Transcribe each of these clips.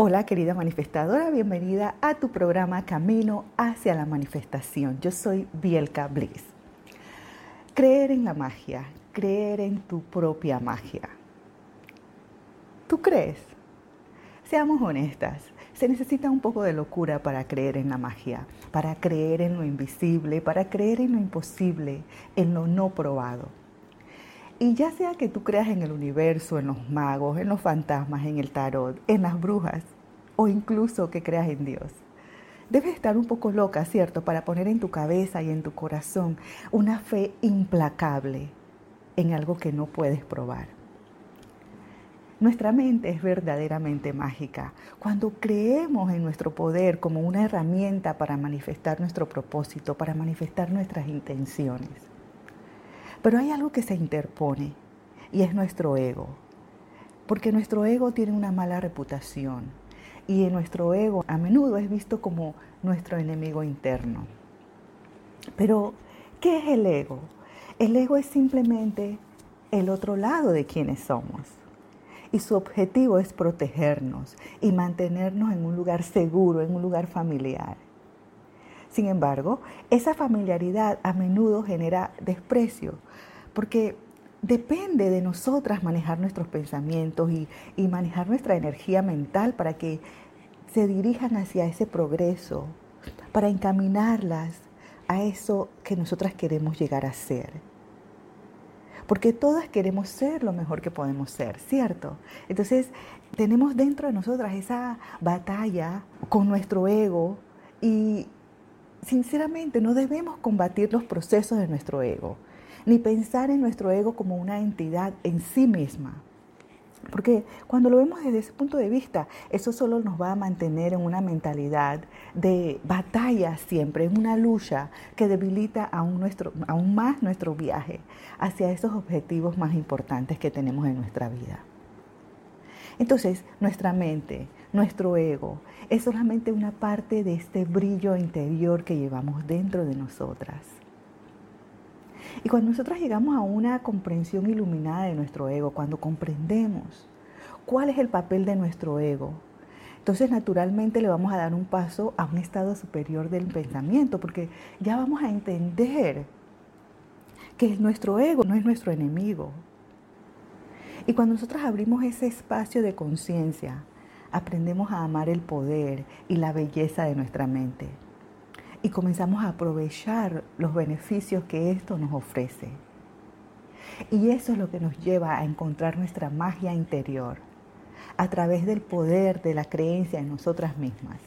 Hola querida manifestadora, bienvenida a tu programa Camino hacia la Manifestación. Yo soy Bielka Bliss. Creer en la magia, creer en tu propia magia. ¿Tú crees? Seamos honestas, se necesita un poco de locura para creer en la magia, para creer en lo invisible, para creer en lo imposible, en lo no probado. Y ya sea que tú creas en el universo, en los magos, en los fantasmas, en el tarot, en las brujas, o incluso que creas en Dios. Debes estar un poco loca, ¿cierto?, para poner en tu cabeza y en tu corazón una fe implacable en algo que no puedes probar. Nuestra mente es verdaderamente mágica cuando creemos en nuestro poder como una herramienta para manifestar nuestro propósito, para manifestar nuestras intenciones. Pero hay algo que se interpone y es nuestro ego. Porque nuestro ego tiene una mala reputación y nuestro ego a menudo es visto como nuestro enemigo interno. Pero, ¿qué es el ego? El ego es simplemente el otro lado de quienes somos. Y su objetivo es protegernos y mantenernos en un lugar seguro, en un lugar familiar. Sin embargo, esa familiaridad a menudo genera desprecio, porque depende de nosotras manejar nuestros pensamientos y, manejar nuestra energía mental para que se dirijan hacia ese progreso, para encaminarlas a eso que nosotras queremos llegar a ser. Porque todas queremos ser lo mejor que podemos ser, ¿cierto? Entonces, tenemos dentro de nosotras esa batalla con nuestro ego y sinceramente no debemos combatir los procesos de nuestro ego, ni pensar en nuestro ego como una entidad en sí misma. Porque cuando lo vemos desde ese punto de vista, eso solo nos va a mantener en una mentalidad de batalla siempre, en una lucha que debilita aún, nuestro, aún más nuestro viaje hacia esos objetivos más importantes que tenemos en nuestra vida. Entonces, nuestra mente, nuestro ego, es solamente una parte de este brillo interior que llevamos dentro de nosotras. Y cuando nosotras llegamos a una comprensión iluminada de nuestro ego, cuando comprendemos cuál es el papel de nuestro ego, entonces naturalmente le vamos a dar un paso a un estado superior del pensamiento, porque ya vamos a entender que nuestro ego no es nuestro enemigo. Y cuando nosotros abrimos ese espacio de conciencia, aprendemos a amar el poder y la belleza de nuestra mente y comenzamos a aprovechar los beneficios que esto nos ofrece. Y eso es lo que nos lleva a encontrar nuestra magia interior a través del poder de la creencia en nosotras mismas.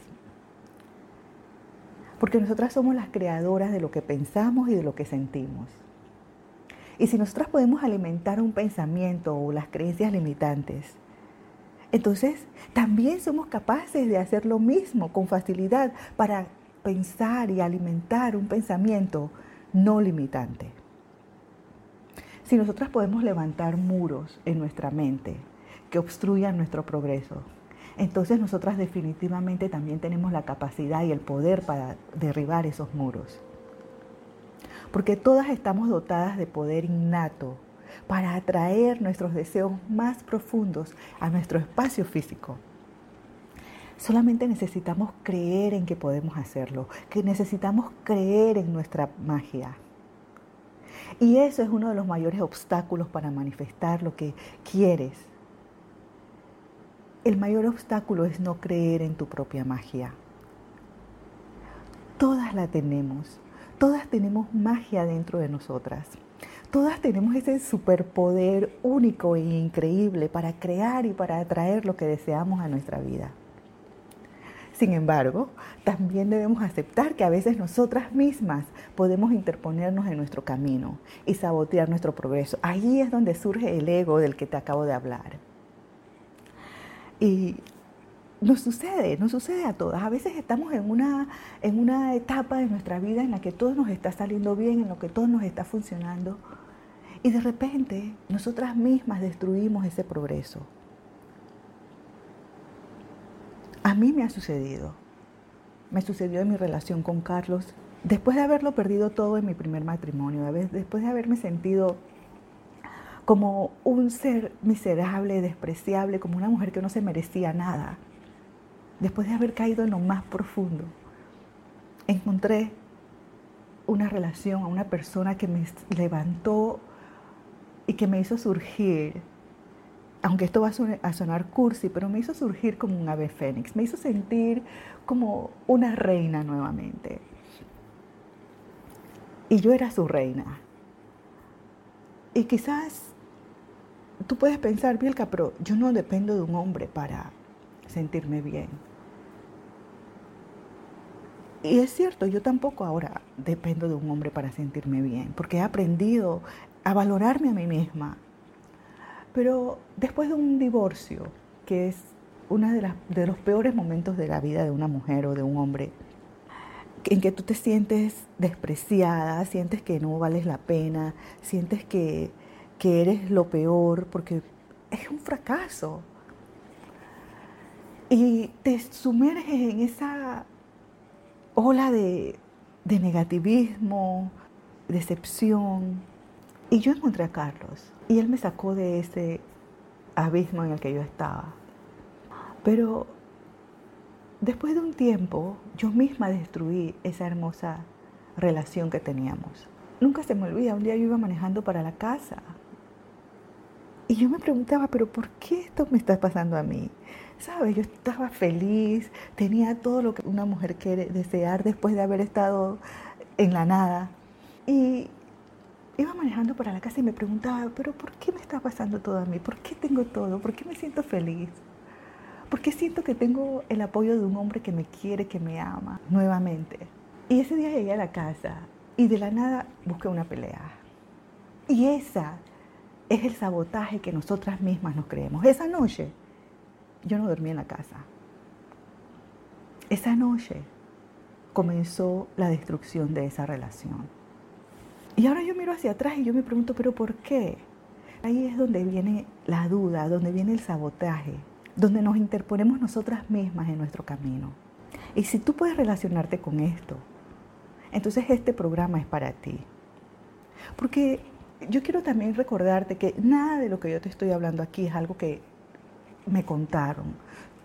Porque nosotras somos las creadoras de lo que pensamos y de lo que sentimos. Y si nosotras podemos alimentar un pensamiento o las creencias limitantes, entonces también somos capaces de hacer lo mismo con facilidad para pensar y alimentar un pensamiento no limitante. Si nosotras podemos levantar muros en nuestra mente que obstruyan nuestro progreso, entonces nosotras definitivamente también tenemos la capacidad y el poder para derribar esos muros. Porque todas estamos dotadas de poder innato para atraer nuestros deseos más profundos a nuestro espacio físico. Solamente necesitamos creer en que podemos hacerlo, que necesitamos creer en nuestra magia. Y eso es uno de los mayores obstáculos para manifestar lo que quieres. El mayor obstáculo es no creer en tu propia magia. Todas la tenemos, todas tenemos magia dentro de nosotras. Todas tenemos ese superpoder único e increíble para crear y para atraer lo que deseamos a nuestra vida. Sin embargo, también debemos aceptar que a veces nosotras mismas podemos interponernos en nuestro camino y sabotear nuestro progreso. Ahí es donde surge el ego del que te acabo de hablar. Y nos sucede, nos sucede a todas. A veces estamos en una, en una etapa de nuestra vida en la que todo nos está saliendo bien, en lo que todo nos está funcionando. Y de repente nosotras mismas destruimos ese progreso. A mí me ha sucedido. Me sucedió en mi relación con Carlos. Después de haberlo perdido todo en mi primer matrimonio, después de haberme sentido como un ser miserable, despreciable, como una mujer que no se merecía nada. después de haber caído en lo más profundo, encontré una relación a una persona que me levantó y que me hizo surgir, aunque esto va a sonar cursi, pero me hizo surgir como un ave fénix, me hizo sentir como una reina nuevamente. Y yo era su reina. Y quizás tú puedes pensar, Bielka, pero yo no dependo de un hombre para sentirme bien. Y es cierto, yo tampoco ahora dependo de un hombre para sentirme bien, porque he aprendido a valorarme a mí misma. Pero después de un divorcio, que es uno de, los peores momentos de la vida de una mujer o de un hombre, en que tú te sientes despreciada, sientes que no vales la pena, sientes que eres lo peor, porque es un fracaso. Y te sumerges en esa ola de, negativismo, decepción. Y yo encontré a Carlos y él me sacó de ese abismo en el que yo estaba. Pero después de un tiempo, yo misma destruí esa hermosa relación que teníamos. Nunca se me olvida, un día yo iba manejando para la casa y yo me preguntaba, pero ¿por qué esto me está pasando a mí? ¿Sabes? Yo estaba feliz, tenía todo lo que una mujer quiere desear después de haber estado en la nada. Y iba manejando para la casa y me preguntaba, pero ¿por qué me está pasando todo a mí? ¿Por qué tengo todo? ¿Por qué me siento feliz? ¿Por qué siento que tengo el apoyo de un hombre que me quiere, que me ama nuevamente? Y ese día llegué a la casa y de la nada busqué una pelea. Y esa es el sabotaje que nosotras mismas nos creemos. Esa noche yo no dormí en la casa. Esa noche comenzó la destrucción de esa relación. Y ahora yo miro hacia atrás y yo me pregunto, pero ¿por qué? Ahí es donde viene la duda, donde viene el sabotaje, donde nos interponemos nosotras mismas en nuestro camino. Y si tú puedes relacionarte con esto, entonces este programa es para ti. Porque yo quiero también recordarte que nada de lo que yo te estoy hablando aquí es algo que me contaron.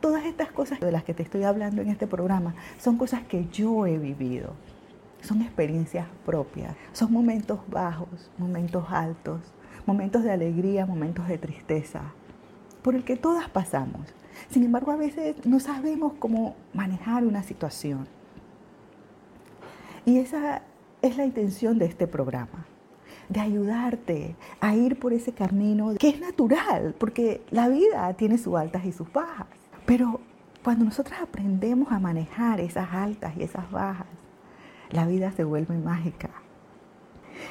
Todas estas cosas de las que te estoy hablando en este programa son cosas que yo he vivido. Son experiencias propias. Son momentos bajos, momentos altos, momentos de alegría, momentos de tristeza, por el que todas pasamos. Sin embargo, a veces no sabemos cómo manejar una situación. Y esa es la intención de este programa de ayudarte a ir por ese camino que es natural, porque la vida tiene sus altas y sus bajas. Pero cuando nosotros aprendemos a manejar esas altas y esas bajas, la vida se vuelve mágica.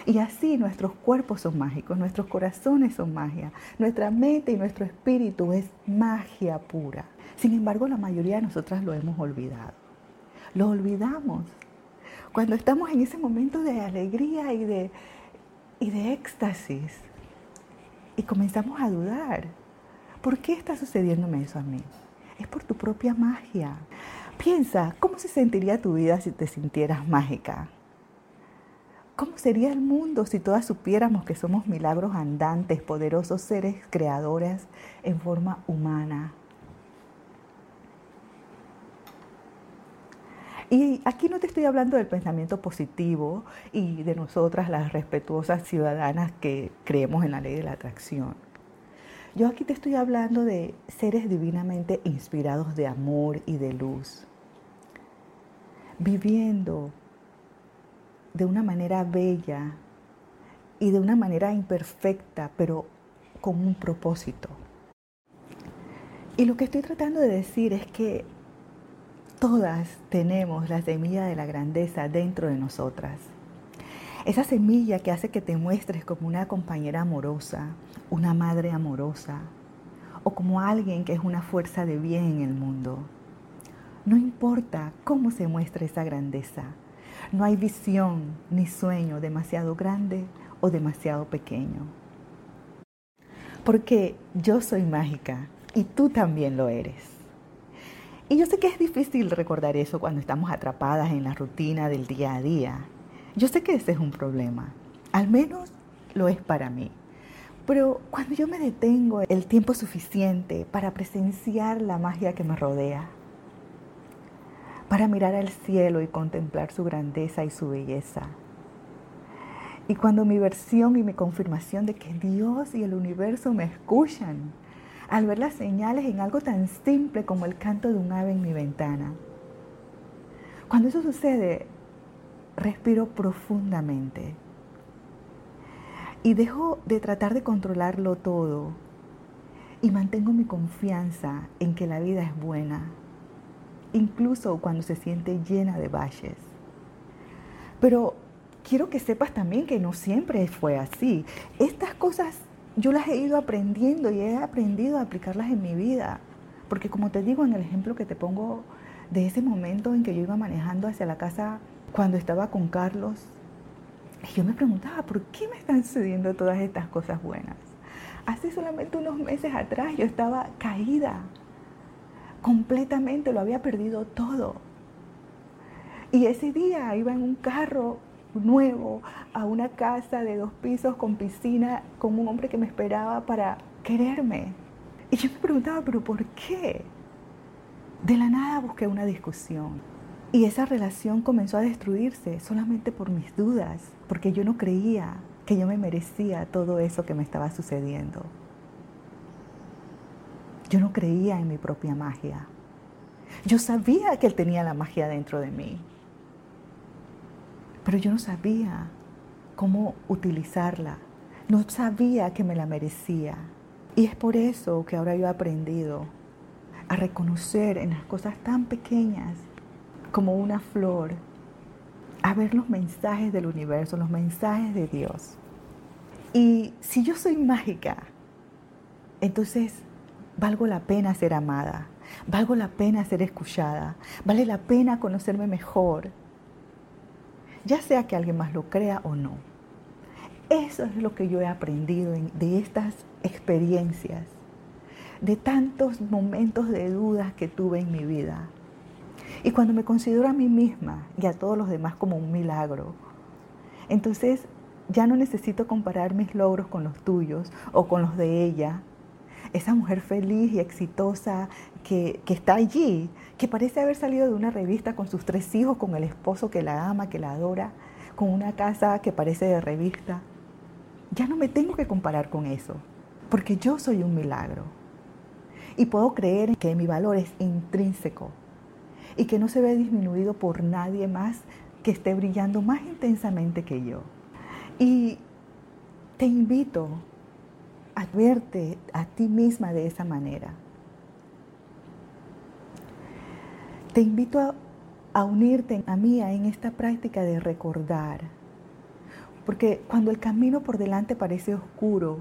Y así nuestros cuerpos son mágicos, nuestros corazones son magia, nuestra mente y nuestro espíritu es magia pura. Sin embargo, la mayoría de nosotras lo hemos olvidado. Lo olvidamos. Cuando estamos en ese momento de alegría y de, y de éxtasis. Y comenzamos a dudar. ¿Por qué está sucediéndome eso a mí? Es por tu propia magia. Piensa, ¿cómo se sentiría tu vida si te sintieras mágica? ¿Cómo sería el mundo si todas supiéramos que somos milagros andantes, poderosos seres creadores en forma humana? Y aquí no te estoy hablando del pensamiento positivo y de nosotras, las respetuosas ciudadanas que creemos en la ley de la atracción. Yo aquí te estoy hablando de seres divinamente inspirados de amor y de luz, viviendo de una manera bella y de una manera imperfecta, pero con un propósito. Y lo que estoy tratando de decir es que Todas tenemos la semilla de la grandeza dentro de nosotras. Esa semilla que hace que te muestres como una compañera amorosa, una madre amorosa o como alguien que es una fuerza de bien en el mundo. No importa cómo se muestre esa grandeza. No hay visión ni sueño demasiado grande o demasiado pequeño. Porque yo soy mágica y tú también lo eres. Y yo sé que es difícil recordar eso cuando estamos atrapadas en la rutina del día a día. Yo sé que ese es un problema. Al menos lo es para mí. Pero cuando yo me detengo el tiempo suficiente para presenciar la magia que me rodea, para mirar al cielo y contemplar su grandeza y su belleza. Y cuando mi versión y mi confirmación de que Dios y el universo me escuchan, al ver las señales en algo tan simple como el canto de un ave en mi ventana. Cuando eso sucede, respiro profundamente y dejo de tratar de controlarlo todo y mantengo mi confianza en que la vida es buena, incluso cuando se siente llena de valles. Pero quiero que sepas también que no siempre fue así. Estas cosas yo las he ido aprendiendo y he aprendido a aplicarlas en mi vida. Porque como te digo en el ejemplo que te pongo de ese momento en que yo iba manejando hacia la casa cuando estaba con Carlos, yo me preguntaba, ¿por qué me están sucediendo todas estas cosas buenas? Hace solamente unos meses atrás yo estaba caída, completamente, lo había perdido todo. Y ese día iba en un carro nuevo a una casa de dos pisos con piscina con un hombre que me esperaba para quererme. Y yo me preguntaba, pero ¿por qué? De la nada busqué una discusión. Y esa relación comenzó a destruirse solamente por mis dudas, porque yo no creía que yo me merecía todo eso que me estaba sucediendo. Yo no creía en mi propia magia. Yo sabía que él tenía la magia dentro de mí, pero yo no sabía cómo utilizarla. No sabía que me la merecía. Y es por eso que ahora yo he aprendido a reconocer en las cosas tan pequeñas como una flor, a ver los mensajes del universo, los mensajes de Dios. Y si yo soy mágica, entonces valgo la pena ser amada, valgo la pena ser escuchada, vale la pena conocerme mejor, ya sea que alguien más lo crea o no. Eso es lo que yo he aprendido de estas experiencias, de tantos momentos de dudas que tuve en mi vida. Y cuando me considero a mí misma y a todos los demás como un milagro, entonces ya no necesito comparar mis logros con los tuyos o con los de ella. Esa mujer feliz y exitosa que, que, está allí, que parece haber salido de una revista con sus tres hijos, con el esposo que la ama, que la adora, con una casa que parece de revista. Ya no me tengo que comparar con eso, porque yo soy un milagro. Y puedo creer que mi valor es intrínseco y que no se ve disminuido por nadie más que esté brillando más intensamente que yo. Y te invito a verte a ti misma de esa manera. Te invito a, unirte a mí en esta práctica de recordar. Porque cuando el camino por delante parece oscuro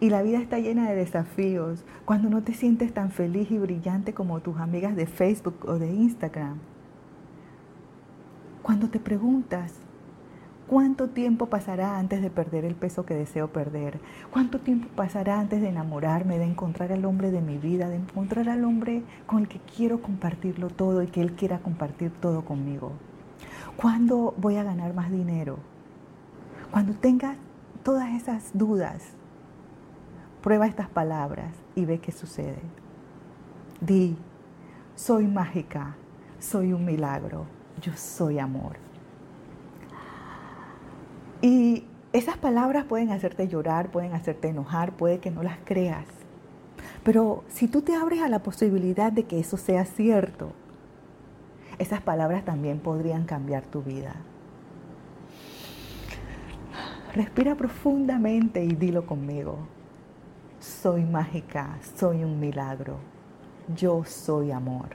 y la vida está llena de desafíos, cuando no te sientes tan feliz y brillante como tus amigas de Facebook o de Instagram, cuando te preguntas, ¿Cuánto tiempo pasará antes de perder el peso que deseo perder? ¿Cuánto tiempo pasará antes de enamorarme, de encontrar al hombre de mi vida, de encontrar al hombre con el que quiero compartirlo todo y que él quiera compartir todo conmigo? ¿Cuándo voy a ganar más dinero? Cuando tengas todas esas dudas, prueba estas palabras y ve qué sucede. Di, soy mágica, soy un milagro, yo soy amor. Y esas palabras pueden hacerte llorar, pueden hacerte enojar, puede que no las creas. Pero si tú te abres a la posibilidad de que eso sea cierto, esas palabras también podrían cambiar tu vida. Respira profundamente y dilo conmigo. Soy mágica, soy un milagro. Yo soy amor.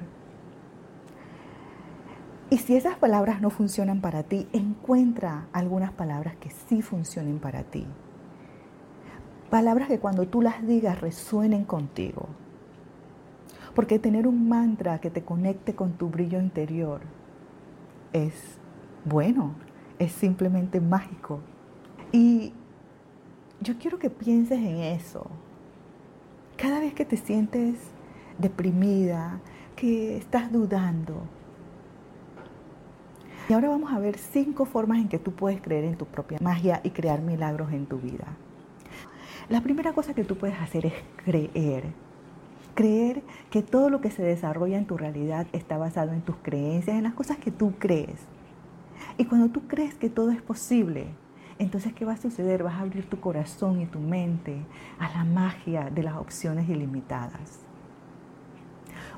Y si esas palabras no funcionan para ti, encuentra algunas palabras que sí funcionen para ti. Palabras que cuando tú las digas resuenen contigo. Porque tener un mantra que te conecte con tu brillo interior es bueno, es simplemente mágico. Y yo quiero que pienses en eso. Cada vez que te sientes deprimida, que estás dudando, y ahora vamos a ver cinco formas en que tú puedes creer en tu propia magia y crear milagros en tu vida. La primera cosa que tú puedes hacer es creer. Creer que todo lo que se desarrolla en tu realidad está basado en tus creencias, en las cosas que tú crees. Y cuando tú crees que todo es posible, entonces ¿qué va a suceder? Vas a abrir tu corazón y tu mente a la magia de las opciones ilimitadas.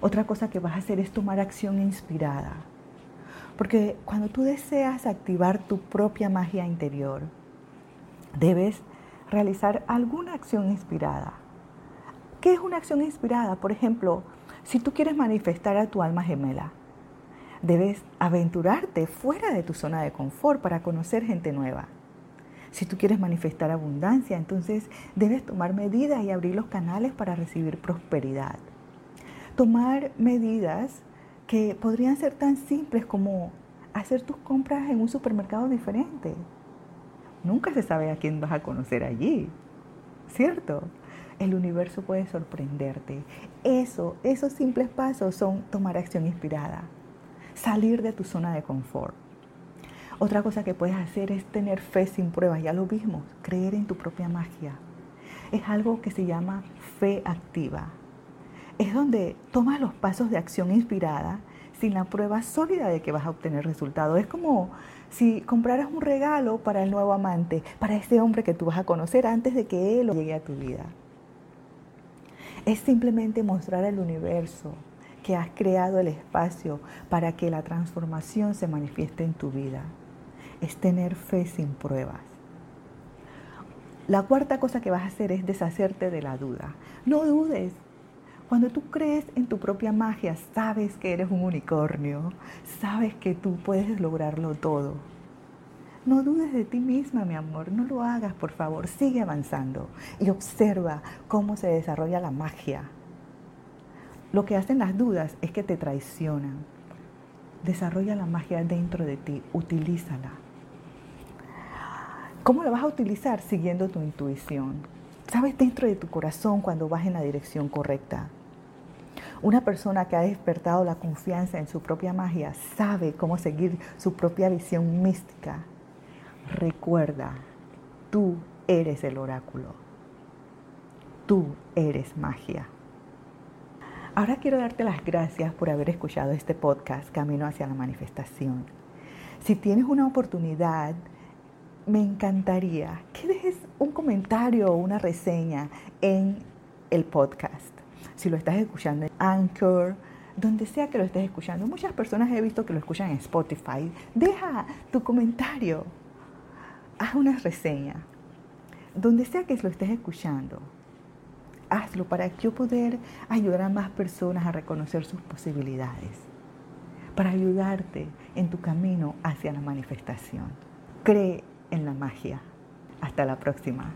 Otra cosa que vas a hacer es tomar acción inspirada. Porque cuando tú deseas activar tu propia magia interior, debes realizar alguna acción inspirada. ¿Qué es una acción inspirada? Por ejemplo, si tú quieres manifestar a tu alma gemela, debes aventurarte fuera de tu zona de confort para conocer gente nueva. Si tú quieres manifestar abundancia, entonces debes tomar medidas y abrir los canales para recibir prosperidad. Tomar medidas que podrían ser tan simples como hacer tus compras en un supermercado diferente. Nunca se sabe a quién vas a conocer allí, ¿cierto? El universo puede sorprenderte. Eso, esos simples pasos son tomar acción inspirada, salir de tu zona de confort. Otra cosa que puedes hacer es tener fe sin pruebas, ya lo vimos, creer en tu propia magia. Es algo que se llama fe activa. Es donde tomas los pasos de acción inspirada sin la prueba sólida de que vas a obtener resultados. Es como si compraras un regalo para el nuevo amante, para ese hombre que tú vas a conocer antes de que él llegue a tu vida. Es simplemente mostrar al universo que has creado el espacio para que la transformación se manifieste en tu vida es tener fe sin pruebas. La cuarta cosa que vas a hacer es deshacerte de la duda. No dudes. Cuando tú crees en tu propia magia, sabes que eres un unicornio, sabes que tú puedes lograrlo todo. No dudes de ti misma, mi amor, no lo hagas, por favor, sigue avanzando y observa cómo se desarrolla la magia. Lo que hacen las dudas es que te traicionan. Desarrolla la magia dentro de ti, utilízala. ¿Cómo lo vas a utilizar? Siguiendo tu intuición. Sabes dentro de tu corazón cuando vas en la dirección correcta. Una persona que ha despertado la confianza en su propia magia sabe cómo seguir su propia visión mística. Recuerda, tú eres el oráculo. Tú eres magia. Ahora quiero darte las gracias por haber escuchado este podcast Camino hacia la Manifestación. Si tienes una oportunidad, me encantaría que dejes un comentario o una reseña en el podcast. Si lo estás escuchando en Anchor, donde sea que lo estés escuchando. Muchas personas he visto que lo escuchan en Spotify. Deja tu comentario. Haz una reseña. Donde sea que lo estés escuchando. Hazlo para yo poder ayudar a más personas a reconocer sus posibilidades. Para ayudarte en tu camino hacia la manifestación. Cree en la magia. Hasta la próxima.